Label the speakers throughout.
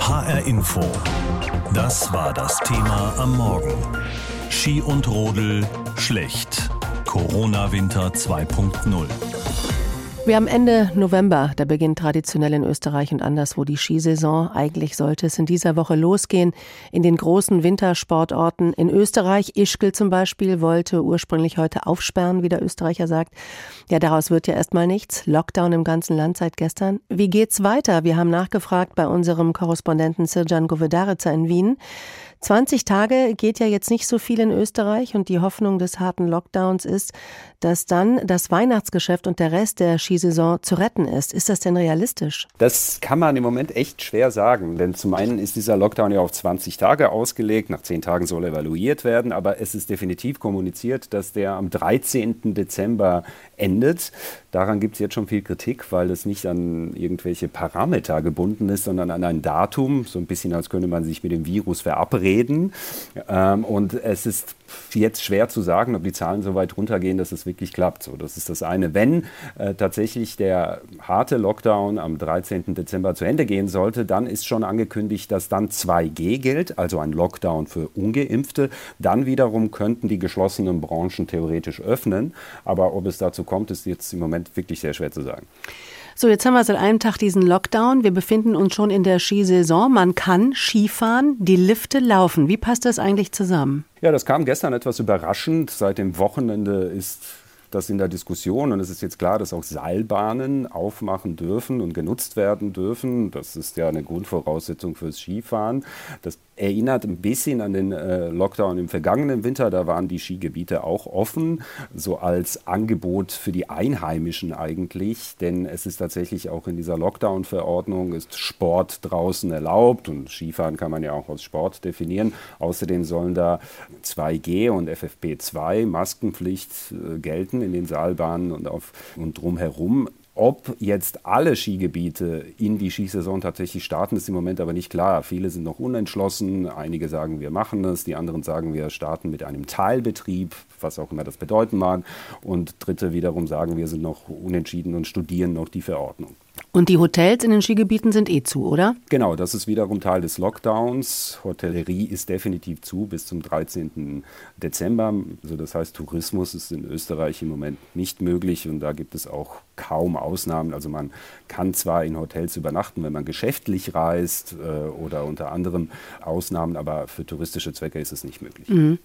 Speaker 1: HR Info. Das war das Thema am Morgen. Ski und Rodel schlecht. Corona-Winter 2.0.
Speaker 2: Wir haben Ende November, da beginnt traditionell in Österreich und anderswo die Skisaison. Eigentlich sollte es in dieser Woche losgehen in den großen Wintersportorten. In Österreich, Ischgl zum Beispiel, wollte ursprünglich heute aufsperren, wie der Österreicher sagt. Ja, daraus wird ja erstmal nichts. Lockdown im ganzen Land seit gestern. Wie geht's weiter? Wir haben nachgefragt bei unserem Korrespondenten Sirjan Govedaritza in Wien. 20 Tage geht ja jetzt nicht so viel in Österreich und die Hoffnung des harten Lockdowns ist, dass dann das Weihnachtsgeschäft und der Rest der Skisaison zu retten ist. Ist das denn realistisch?
Speaker 3: Das kann man im Moment echt schwer sagen, denn zum einen ist dieser Lockdown ja auf 20 Tage ausgelegt, nach 10 Tagen soll evaluiert werden, aber es ist definitiv kommuniziert, dass der am 13. Dezember endet. Daran gibt es jetzt schon viel Kritik, weil es nicht an irgendwelche Parameter gebunden ist, sondern an ein Datum, so ein bisschen als könnte man sich mit dem Virus verabreden. Ähm, und es ist jetzt schwer zu sagen, ob die Zahlen so weit runtergehen, dass es wirklich klappt. So, das ist das eine. Wenn äh, tatsächlich der harte Lockdown am 13. Dezember zu Ende gehen sollte, dann ist schon angekündigt, dass dann 2G gilt, also ein Lockdown für Ungeimpfte. Dann wiederum könnten die geschlossenen Branchen theoretisch öffnen. Aber ob es dazu kommt, ist jetzt im Moment wirklich sehr schwer zu sagen.
Speaker 2: So, jetzt haben wir seit einem Tag diesen Lockdown. Wir befinden uns schon in der Skisaison. Man kann Skifahren, die Lifte laufen. Wie passt das eigentlich zusammen?
Speaker 3: Ja, das kam gestern etwas überraschend. Seit dem Wochenende ist das in der Diskussion und es ist jetzt klar, dass auch Seilbahnen aufmachen dürfen und genutzt werden dürfen. Das ist ja eine Grundvoraussetzung fürs Skifahren. Das erinnert ein bisschen an den äh, Lockdown im vergangenen Winter. Da waren die Skigebiete auch offen, so als Angebot für die Einheimischen eigentlich. Denn es ist tatsächlich auch in dieser Lockdown-Verordnung ist Sport draußen erlaubt und Skifahren kann man ja auch als Sport definieren. Außerdem sollen da 2G und FFP2 Maskenpflicht äh, gelten in den Saalbahnen und, auf, und drumherum. Ob jetzt alle Skigebiete in die Skisaison tatsächlich starten, ist im Moment aber nicht klar. Viele sind noch unentschlossen. Einige sagen, wir machen es. Die anderen sagen, wir starten mit einem Teilbetrieb, was auch immer das bedeuten mag. Und Dritte wiederum sagen, wir sind noch unentschieden und studieren noch die Verordnung.
Speaker 2: Und die Hotels in den Skigebieten sind eh zu, oder?
Speaker 3: Genau, das ist wiederum Teil des Lockdowns. Hotellerie ist definitiv zu bis zum 13. Dezember. Also das heißt, Tourismus ist in Österreich im Moment nicht möglich und da gibt es auch kaum Ausnahmen. Also man kann zwar in Hotels übernachten, wenn man geschäftlich reist äh, oder unter anderem Ausnahmen, aber für touristische Zwecke ist es nicht möglich. Mhm.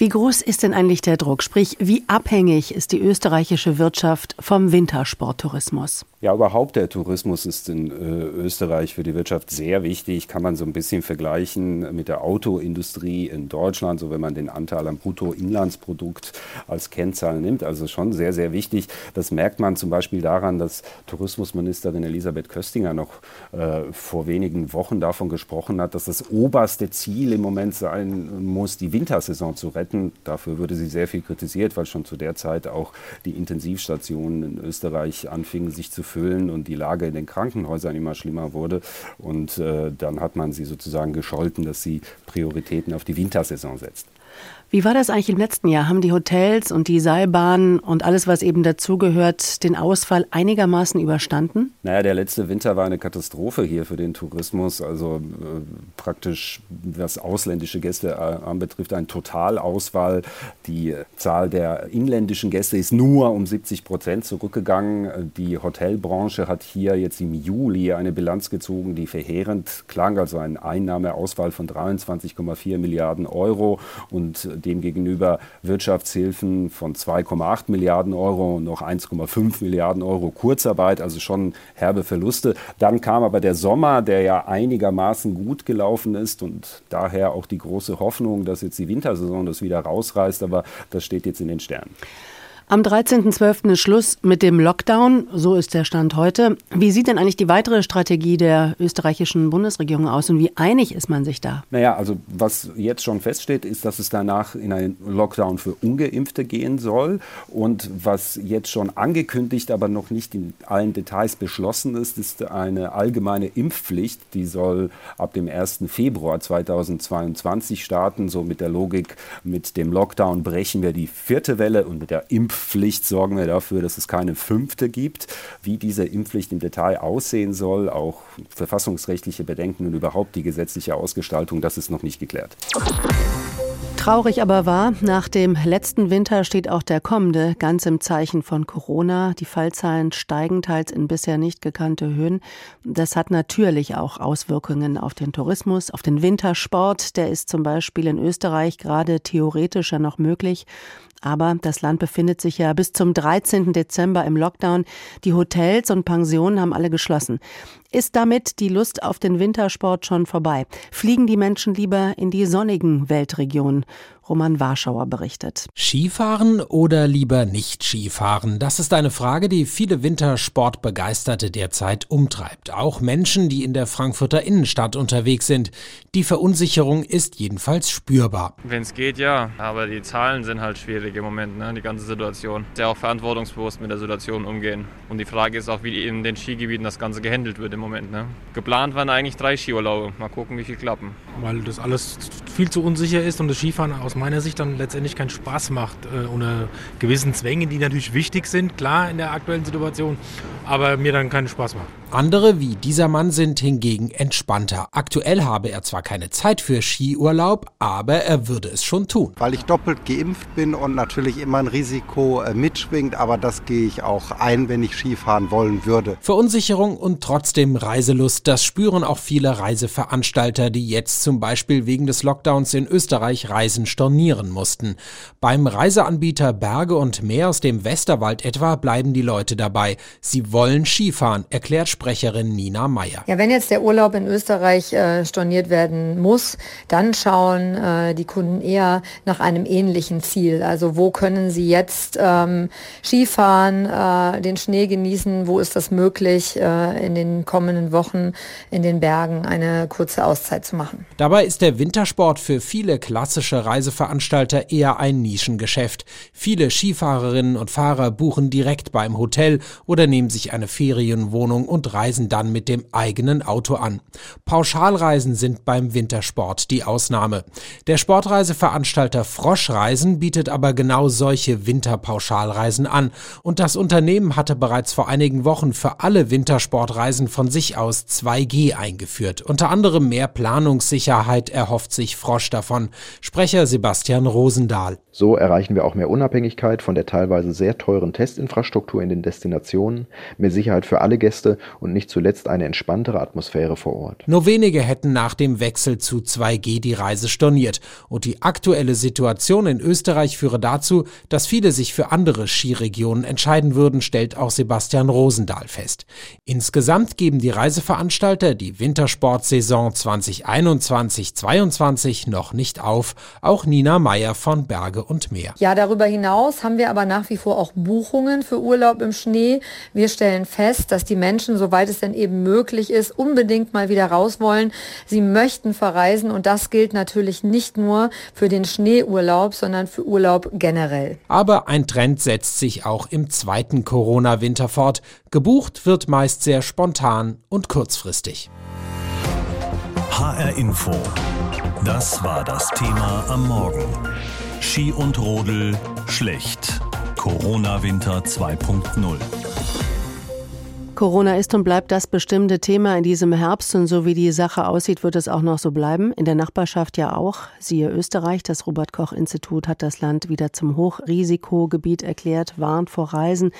Speaker 2: Wie groß ist denn eigentlich der Druck? Sprich, wie abhängig ist die österreichische Wirtschaft vom Wintersporttourismus?
Speaker 3: Ja, überhaupt der Tourismus ist in äh, Österreich für die Wirtschaft sehr wichtig. Kann man so ein bisschen vergleichen mit der Autoindustrie in Deutschland, so wenn man den Anteil am Bruttoinlandsprodukt als Kennzahl nimmt. Also schon sehr, sehr wichtig. Das merkt man zum Beispiel daran, dass Tourismusministerin Elisabeth Köstinger noch äh, vor wenigen Wochen davon gesprochen hat, dass das oberste Ziel im Moment sein muss, die Wintersaison zu retten Zeiten. Dafür wurde sie sehr viel kritisiert, weil schon zu der Zeit auch die Intensivstationen in Österreich anfingen sich zu füllen und die Lage in den Krankenhäusern immer schlimmer wurde. Und äh, dann hat man sie sozusagen gescholten, dass sie Prioritäten auf die Wintersaison setzt.
Speaker 2: Wie war das eigentlich im letzten Jahr? Haben die Hotels und die Seilbahnen und alles, was eben dazugehört, den Ausfall einigermaßen überstanden?
Speaker 3: Naja, der letzte Winter war eine Katastrophe hier für den Tourismus. Also äh, praktisch, was ausländische Gäste äh, anbetrifft, ein Totalausfall. Die Zahl der inländischen Gäste ist nur um 70 Prozent zurückgegangen. Die Hotelbranche hat hier jetzt im Juli eine Bilanz gezogen, die verheerend klang. Also ein Einnahmeausfall von 23,4 Milliarden Euro und demgegenüber Wirtschaftshilfen von 2,8 Milliarden Euro und noch 1,5 Milliarden Euro Kurzarbeit, also schon herbe Verluste. Dann kam aber der Sommer, der ja einigermaßen gut gelaufen ist und daher auch die große Hoffnung, dass jetzt die Wintersaison das wieder rausreißt, aber das steht jetzt in den Sternen.
Speaker 2: Am 13.12. ist Schluss mit dem Lockdown, so ist der Stand heute. Wie sieht denn eigentlich die weitere Strategie der österreichischen Bundesregierung aus und wie einig ist man sich da?
Speaker 3: Naja, also was jetzt schon feststeht, ist, dass es danach in einen Lockdown für ungeimpfte gehen soll. Und was jetzt schon angekündigt, aber noch nicht in allen Details beschlossen ist, ist eine allgemeine Impfpflicht. Die soll ab dem 1. Februar 2022 starten. So mit der Logik, mit dem Lockdown brechen wir die vierte Welle und mit der Impfpflicht Impfpflicht sorgen wir dafür, dass es keine fünfte gibt. Wie diese Impfpflicht im Detail aussehen soll, auch verfassungsrechtliche Bedenken und überhaupt die gesetzliche Ausgestaltung, das ist noch nicht geklärt.
Speaker 2: Traurig aber wahr, nach dem letzten Winter steht auch der kommende ganz im Zeichen von Corona. Die Fallzahlen steigen teils in bisher nicht gekannte Höhen. Das hat natürlich auch Auswirkungen auf den Tourismus, auf den Wintersport. Der ist zum Beispiel in Österreich gerade theoretisch ja noch möglich. Aber das Land befindet sich ja bis zum 13. Dezember im Lockdown. Die Hotels und Pensionen haben alle geschlossen. Ist damit die Lust auf den Wintersport schon vorbei? Fliegen die Menschen lieber in die sonnigen Weltregionen? Roman Warschauer berichtet.
Speaker 4: Skifahren oder lieber nicht Skifahren? Das ist eine Frage, die viele Wintersportbegeisterte derzeit umtreibt. Auch Menschen, die in der Frankfurter Innenstadt unterwegs sind. Die Verunsicherung ist jedenfalls spürbar.
Speaker 5: Wenn es geht, ja. Aber die Zahlen sind halt schwierig im Moment, ne? die ganze Situation. Sehr auch verantwortungsbewusst mit der Situation umgehen. Und die Frage ist auch, wie in den Skigebieten das Ganze gehandelt wird im Moment. Ne? Geplant waren eigentlich drei Skiurlaube. Mal gucken, wie viel klappen.
Speaker 6: Weil das alles viel zu unsicher ist und das Skifahren aus meiner Sicht dann letztendlich keinen Spaß macht, äh, unter gewissen Zwängen, die natürlich wichtig sind, klar in der aktuellen Situation, aber mir dann keinen Spaß macht.
Speaker 4: Andere wie dieser Mann sind hingegen entspannter. Aktuell habe er zwar keine Zeit für Skiurlaub, aber er würde es schon tun.
Speaker 7: Weil ich doppelt geimpft bin und natürlich immer ein Risiko äh, mitschwingt, aber das gehe ich auch ein, wenn ich Skifahren wollen würde.
Speaker 4: Verunsicherung und trotzdem Reiselust, das spüren auch viele Reiseveranstalter, die jetzt zum Beispiel wegen des Lockdowns in Österreich Reisen stornieren mussten. Beim Reiseanbieter Berge und Meer aus dem Westerwald etwa bleiben die Leute dabei. Sie wollen Skifahren, erklärt Sprecherin Nina Meyer.
Speaker 8: Ja, wenn jetzt der Urlaub in Österreich äh, storniert werden muss, dann schauen äh, die Kunden eher nach einem ähnlichen Ziel. Also wo können sie jetzt ähm, Skifahren, äh, den Schnee genießen, wo ist das möglich, äh, in den kommenden Wochen in den Bergen eine kurze Auszeit zu machen.
Speaker 4: Dabei ist der Wintersport für viele klassische Reiseveranstalter eher ein Nischengeschäft. Viele Skifahrerinnen und Fahrer buchen direkt beim Hotel oder nehmen eine Ferienwohnung und reisen dann mit dem eigenen Auto an. Pauschalreisen sind beim Wintersport die Ausnahme. Der Sportreiseveranstalter Froschreisen bietet aber genau solche Winterpauschalreisen an und das Unternehmen hatte bereits vor einigen Wochen für alle Wintersportreisen von sich aus 2G eingeführt. Unter anderem mehr Planungssicherheit erhofft sich Frosch davon. Sprecher Sebastian Rosendahl.
Speaker 9: So erreichen wir auch mehr Unabhängigkeit von der teilweise sehr teuren Testinfrastruktur in den Destinationen, mehr Sicherheit für alle Gäste und nicht zuletzt eine entspanntere Atmosphäre vor Ort.
Speaker 4: Nur wenige hätten nach dem Wechsel zu 2G die Reise storniert. Und die aktuelle Situation in Österreich führe dazu, dass viele sich für andere Skiregionen entscheiden würden, stellt auch Sebastian Rosendahl fest. Insgesamt geben die Reiseveranstalter die Wintersportsaison 2021-22 noch nicht auf. Auch Nina Meyer von Berge und Meer.
Speaker 8: Ja, darüber hinaus haben wir aber nach wie vor auch Buchungen für Urlaub im Schnee. Wir stellen fest, dass die Menschen, soweit es denn eben möglich ist, unbedingt mal wieder raus wollen. Sie möchten verreisen und das gilt natürlich nicht nur für den Schneeurlaub, sondern für Urlaub generell.
Speaker 4: Aber ein Trend setzt sich auch im zweiten Corona-Winter fort. Gebucht wird meist sehr spontan und kurzfristig.
Speaker 1: HR Info. Das war das Thema am Morgen. Ski und Rodel schlecht. Corona-Winter 2.0.
Speaker 2: Corona ist und bleibt das bestimmte Thema in diesem Herbst und so wie die Sache aussieht, wird es auch noch so bleiben. In der Nachbarschaft ja auch. Siehe Österreich, das Robert Koch Institut hat das Land wieder zum Hochrisikogebiet erklärt, warnt vor Reisen.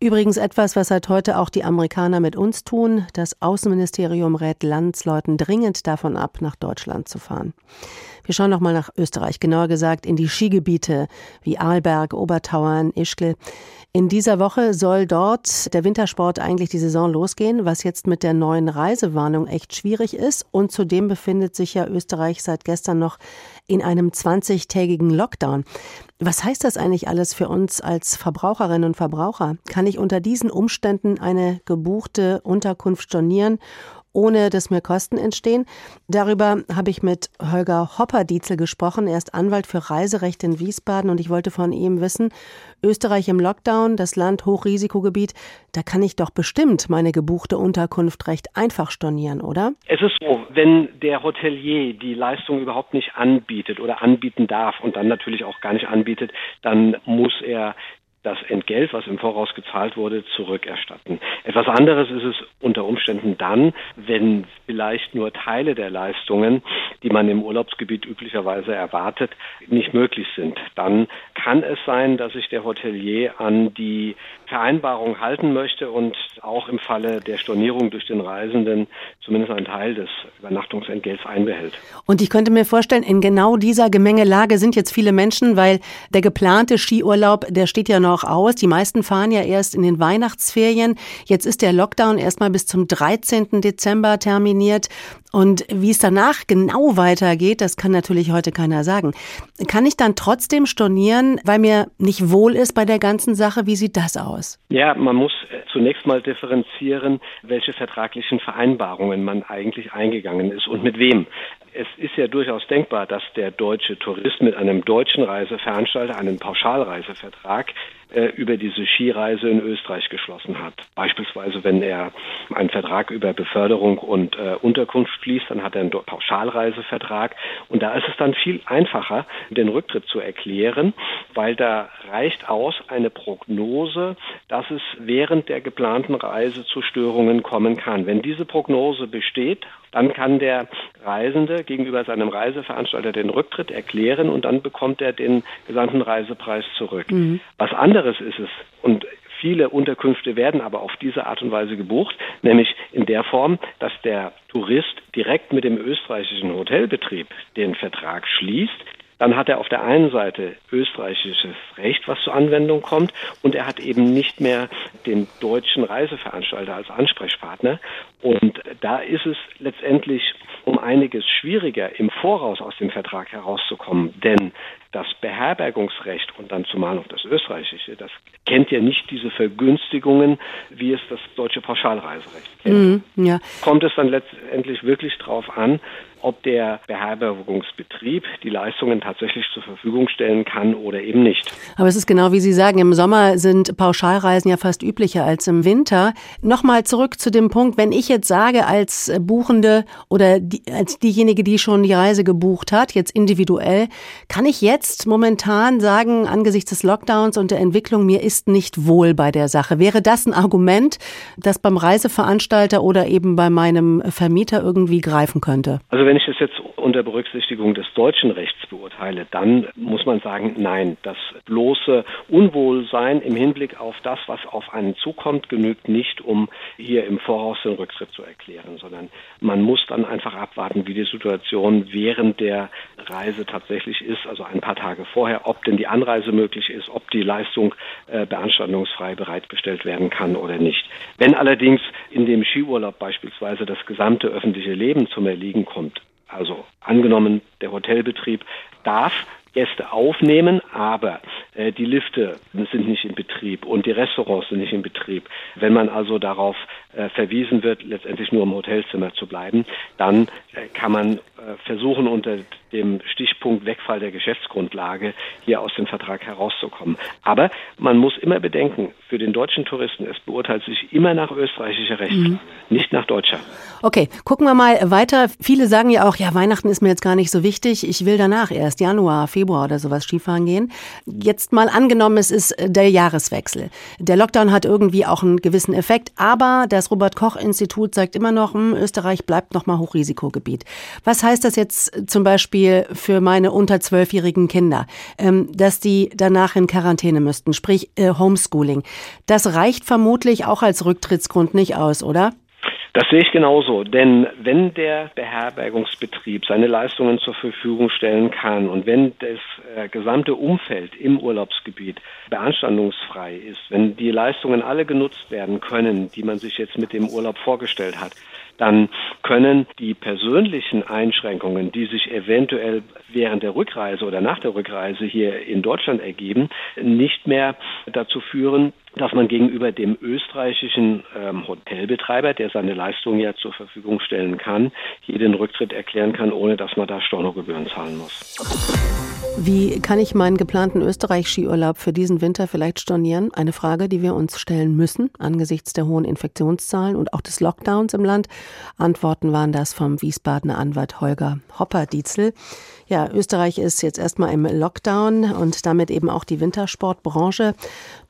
Speaker 2: Übrigens etwas, was seit heute auch die Amerikaner mit uns tun. Das Außenministerium rät Landsleuten dringend davon ab, nach Deutschland zu fahren. Wir schauen noch mal nach Österreich, genauer gesagt in die Skigebiete wie Arlberg, Obertauern, Ischgl. In dieser Woche soll dort der Wintersport eigentlich die Saison losgehen, was jetzt mit der neuen Reisewarnung echt schwierig ist. Und zudem befindet sich ja Österreich seit gestern noch in einem 20-tägigen Lockdown. Was heißt das eigentlich alles für uns als Verbraucherinnen und Verbraucher? Kann ich unter diesen Umständen eine gebuchte Unterkunft stornieren ohne dass mir Kosten entstehen. Darüber habe ich mit Holger Hopperdietzel gesprochen. Er ist Anwalt für Reiserecht in Wiesbaden und ich wollte von ihm wissen, Österreich im Lockdown, das Land Hochrisikogebiet, da kann ich doch bestimmt meine gebuchte Unterkunft recht einfach stornieren, oder?
Speaker 10: Es ist so, wenn der Hotelier die Leistung überhaupt nicht anbietet oder anbieten darf und dann natürlich auch gar nicht anbietet, dann muss er das Entgelt, was im Voraus gezahlt wurde, zurückerstatten. Etwas anderes ist es unter Umständen dann, wenn vielleicht nur Teile der Leistungen, die man im Urlaubsgebiet üblicherweise erwartet, nicht möglich sind. Dann kann es sein, dass sich der Hotelier an die Vereinbarung halten möchte und auch im Falle der Stornierung durch den Reisenden zumindest einen Teil des Übernachtungsentgelts einbehält.
Speaker 2: Und ich könnte mir vorstellen, in genau dieser Gemengelage sind jetzt viele Menschen, weil der geplante Skiurlaub, der steht ja noch aus. Die meisten fahren ja erst in den Weihnachtsferien. Jetzt ist der Lockdown erstmal bis zum 13. Dezember terminiert. Und wie es danach genau weitergeht, das kann natürlich heute keiner sagen. Kann ich dann trotzdem stornieren, weil mir nicht wohl ist bei der ganzen Sache? Wie sieht das aus?
Speaker 10: Ja, man muss äh, zunächst mal differenzieren, welche vertraglichen Vereinbarungen man eigentlich eingegangen ist und mit wem. Es ist ja durchaus denkbar, dass der deutsche Tourist mit einem deutschen Reiseveranstalter einen Pauschalreisevertrag äh, über diese Skireise in Österreich geschlossen hat. Beispielsweise, wenn er einen Vertrag über Beförderung und äh, Unterkunft schließt, dann hat er einen Pauschalreisevertrag. Und da ist es dann viel einfacher, den Rücktritt zu erklären, weil da reicht aus eine Prognose, dass es während der geplanten Reise zu Störungen kommen kann. Wenn diese Prognose besteht, dann kann der Reisende gegenüber seinem Reiseveranstalter den Rücktritt erklären und dann bekommt er den gesamten Reisepreis zurück. Mhm. Was anderes ist es, und viele Unterkünfte werden aber auf diese Art und Weise gebucht, nämlich in der Form, dass der Tourist direkt mit dem österreichischen Hotelbetrieb den Vertrag schließt, dann hat er auf der einen Seite österreichisches Recht, was zur Anwendung kommt, und er hat eben nicht mehr den deutschen Reiseveranstalter als Ansprechpartner. Und da ist es letztendlich um einiges schwieriger, im Voraus aus dem Vertrag herauszukommen, denn das Beherbergungsrecht und dann zumal noch das österreichische, das kennt ja nicht diese Vergünstigungen, wie es das deutsche Pauschalreiserecht kennt. Mm, ja. Kommt es dann letztendlich wirklich darauf an, ob der Beherbergungsbetrieb die Leistungen tatsächlich zur Verfügung stellen kann oder eben nicht.
Speaker 2: Aber es ist genau wie Sie sagen, im Sommer sind Pauschalreisen ja fast üblicher als im Winter. Nochmal zurück zu dem Punkt, wenn ich jetzt sage als Buchende oder die, als diejenige, die schon die Reise gebucht hat, jetzt individuell, kann ich jetzt momentan sagen, angesichts des Lockdowns und der Entwicklung, mir ist nicht wohl bei der Sache. Wäre das ein Argument, das beim Reiseveranstalter oder eben bei meinem Vermieter irgendwie greifen könnte?
Speaker 10: Also wenn ich es jetzt unter Berücksichtigung des deutschen Rechts beurteile, dann muss man sagen, nein, das bloße Unwohlsein im Hinblick auf das, was auf einen zukommt, genügt nicht, um hier im Voraus den Rücktritt zu erklären, sondern man muss dann einfach abwarten, wie die Situation während der Reise tatsächlich ist, also ein paar Tage vorher, ob denn die Anreise möglich ist, ob die Leistung äh, beanstandungsfrei bereitgestellt werden kann oder nicht. Wenn allerdings in dem Skiurlaub beispielsweise das gesamte öffentliche Leben zum Erliegen kommt, also angenommen, der Hotelbetrieb darf Gäste aufnehmen, aber äh, die Lifte sind nicht in Betrieb und die Restaurants sind nicht in Betrieb. Wenn man also darauf äh, verwiesen wird, letztendlich nur im Hotelzimmer zu bleiben, dann äh, kann man äh, versuchen, unter dem Stichpunkt Wegfall der Geschäftsgrundlage hier aus dem Vertrag herauszukommen. Aber man muss immer bedenken, für den deutschen Touristen, es beurteilt sich immer nach österreichischer Rechtslage, mhm. nicht nach deutscher.
Speaker 2: Okay, gucken wir mal weiter. Viele sagen ja auch, ja, Weihnachten ist mir jetzt gar nicht so wichtig. Ich will danach erst Januar, Februar oder sowas Skifahren gehen. Jetzt mal angenommen, es ist der Jahreswechsel. Der Lockdown hat irgendwie auch einen gewissen Effekt, aber das Robert-Koch-Institut sagt immer noch, hm, Österreich bleibt noch mal Hochrisikogebiet. Was heißt das jetzt zum Beispiel für meine unter zwölfjährigen Kinder, ähm, dass die danach in Quarantäne müssten, sprich äh, Homeschooling? Das reicht vermutlich auch als Rücktrittsgrund nicht aus, oder?
Speaker 10: Das sehe ich genauso, denn wenn der Beherbergungsbetrieb seine Leistungen zur Verfügung stellen kann und wenn das äh, gesamte Umfeld im Urlaubsgebiet beanstandungsfrei ist, wenn die Leistungen alle genutzt werden können, die man sich jetzt mit dem Urlaub vorgestellt hat, dann können die persönlichen Einschränkungen, die sich eventuell während der Rückreise oder nach der Rückreise hier in Deutschland ergeben, nicht mehr dazu führen, dass man gegenüber dem österreichischen ähm, Hotelbetreiber, der seine Leistungen ja zur Verfügung stellen kann, hier den Rücktritt erklären kann, ohne dass man da Stornogebühren zahlen muss.
Speaker 2: Wie kann ich meinen geplanten Österreich-Skiurlaub für diesen Winter vielleicht stornieren? Eine Frage, die wir uns stellen müssen angesichts der hohen Infektionszahlen und auch des Lockdowns im Land. Antworten waren das vom Wiesbadener Anwalt Holger Hopper-Dietzel. Ja, Österreich ist jetzt erstmal im Lockdown und damit eben auch die Wintersportbranche.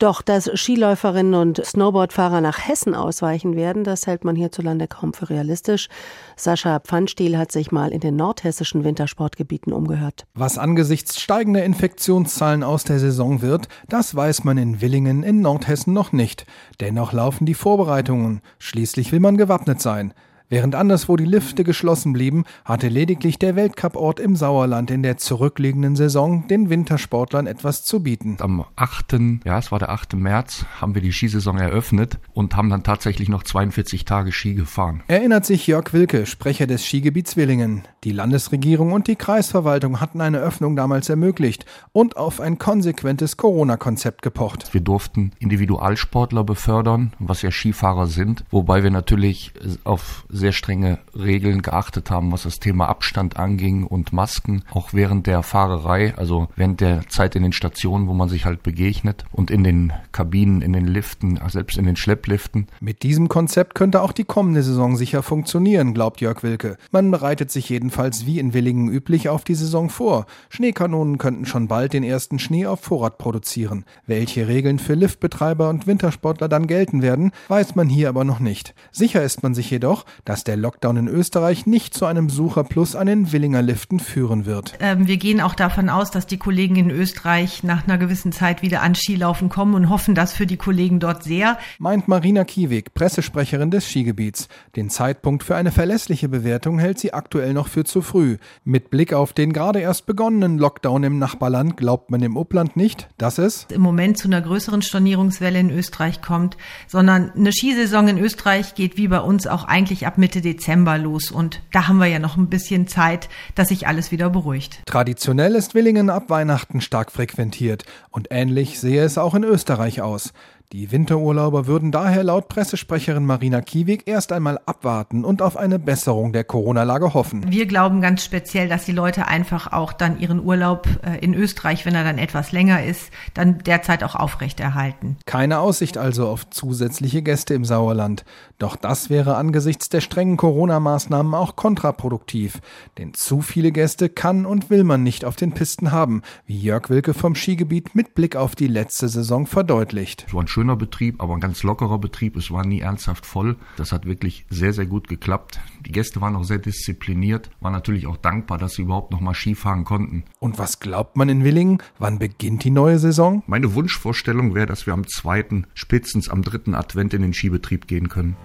Speaker 2: Doch dass Skiläuferinnen und Snowboardfahrer nach Hessen ausweichen werden, das hält man hierzulande kaum für realistisch. Sascha Pfannstiel hat sich mal in den nordhessischen Wintersportgebieten umgehört.
Speaker 11: Was angesichts steigender Infektionszahlen aus der Saison wird, das weiß man in Willingen in Nordhessen noch nicht. Dennoch laufen die Vorbereitungen. Schließlich will man gewappnet sein. Während anderswo die Lifte geschlossen blieben, hatte lediglich der Weltcuport im Sauerland in der zurückliegenden Saison den Wintersportlern etwas zu bieten.
Speaker 12: Am 8., ja, es war der 8. März, haben wir die Skisaison eröffnet und haben dann tatsächlich noch 42 Tage Ski gefahren.
Speaker 11: Erinnert sich Jörg Wilke, Sprecher des Skigebiets Willingen. Die Landesregierung und die Kreisverwaltung hatten eine Öffnung damals ermöglicht und auf ein konsequentes Corona-Konzept gepocht.
Speaker 12: Wir durften Individualsportler befördern, was ja Skifahrer sind, wobei wir natürlich auf sehr strenge Regeln geachtet haben, was das Thema Abstand anging und Masken, auch während der Fahrerei, also während der Zeit in den Stationen, wo man sich halt begegnet und in den Kabinen, in den Liften, selbst in den Schleppliften.
Speaker 11: Mit diesem Konzept könnte auch die kommende Saison sicher funktionieren, glaubt Jörg Wilke. Man bereitet sich jedenfalls wie in Willingen üblich auf die Saison vor. Schneekanonen könnten schon bald den ersten Schnee auf Vorrat produzieren. Welche Regeln für Liftbetreiber und Wintersportler dann gelten werden, weiß man hier aber noch nicht. Sicher ist man sich jedoch, dass der Lockdown in Österreich nicht zu einem Besucherplus an den Willinger Liften führen wird.
Speaker 13: Ähm, wir gehen auch davon aus, dass die Kollegen in Österreich nach einer gewissen Zeit wieder an Skilaufen kommen und hoffen das für die Kollegen dort sehr.
Speaker 11: Meint Marina Kiewig, Pressesprecherin des Skigebiets. Den Zeitpunkt für eine verlässliche Bewertung hält sie aktuell noch für zu früh. Mit Blick auf den gerade erst begonnenen Lockdown im Nachbarland glaubt man im Upland nicht, dass es
Speaker 13: im Moment zu einer größeren Stornierungswelle in Österreich kommt, sondern eine Skisaison in Österreich geht wie bei uns auch eigentlich ab ab Mitte Dezember los und da haben wir ja noch ein bisschen Zeit, dass sich alles wieder beruhigt.
Speaker 11: Traditionell ist Willingen ab Weihnachten stark frequentiert und ähnlich sehe es auch in Österreich aus. Die Winterurlauber würden daher laut Pressesprecherin Marina Kiewig erst einmal abwarten und auf eine Besserung der Corona-Lage hoffen.
Speaker 13: Wir glauben ganz speziell, dass die Leute einfach auch dann ihren Urlaub äh, in Österreich, wenn er dann etwas länger ist, dann derzeit auch aufrechterhalten.
Speaker 11: Keine Aussicht also auf zusätzliche Gäste im Sauerland. Doch das wäre angesichts der strengen Corona-Maßnahmen auch kontraproduktiv. Denn zu viele Gäste kann und will man nicht auf den Pisten haben, wie Jörg Wilke vom Skigebiet mit Blick auf die letzte Saison verdeutlicht
Speaker 12: schöner Betrieb, aber ein ganz lockerer Betrieb. Es war nie ernsthaft voll. Das hat wirklich sehr, sehr gut geklappt. Die Gäste waren auch sehr diszipliniert, waren natürlich auch dankbar, dass sie überhaupt noch mal Skifahren konnten.
Speaker 11: Und was glaubt man in Willingen? Wann beginnt die neue Saison?
Speaker 12: Meine Wunschvorstellung wäre, dass wir am zweiten, spätestens am dritten Advent in den Skibetrieb gehen können.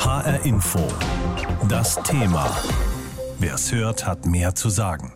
Speaker 1: HR Info. Das Thema. Wer es hört, hat mehr zu sagen.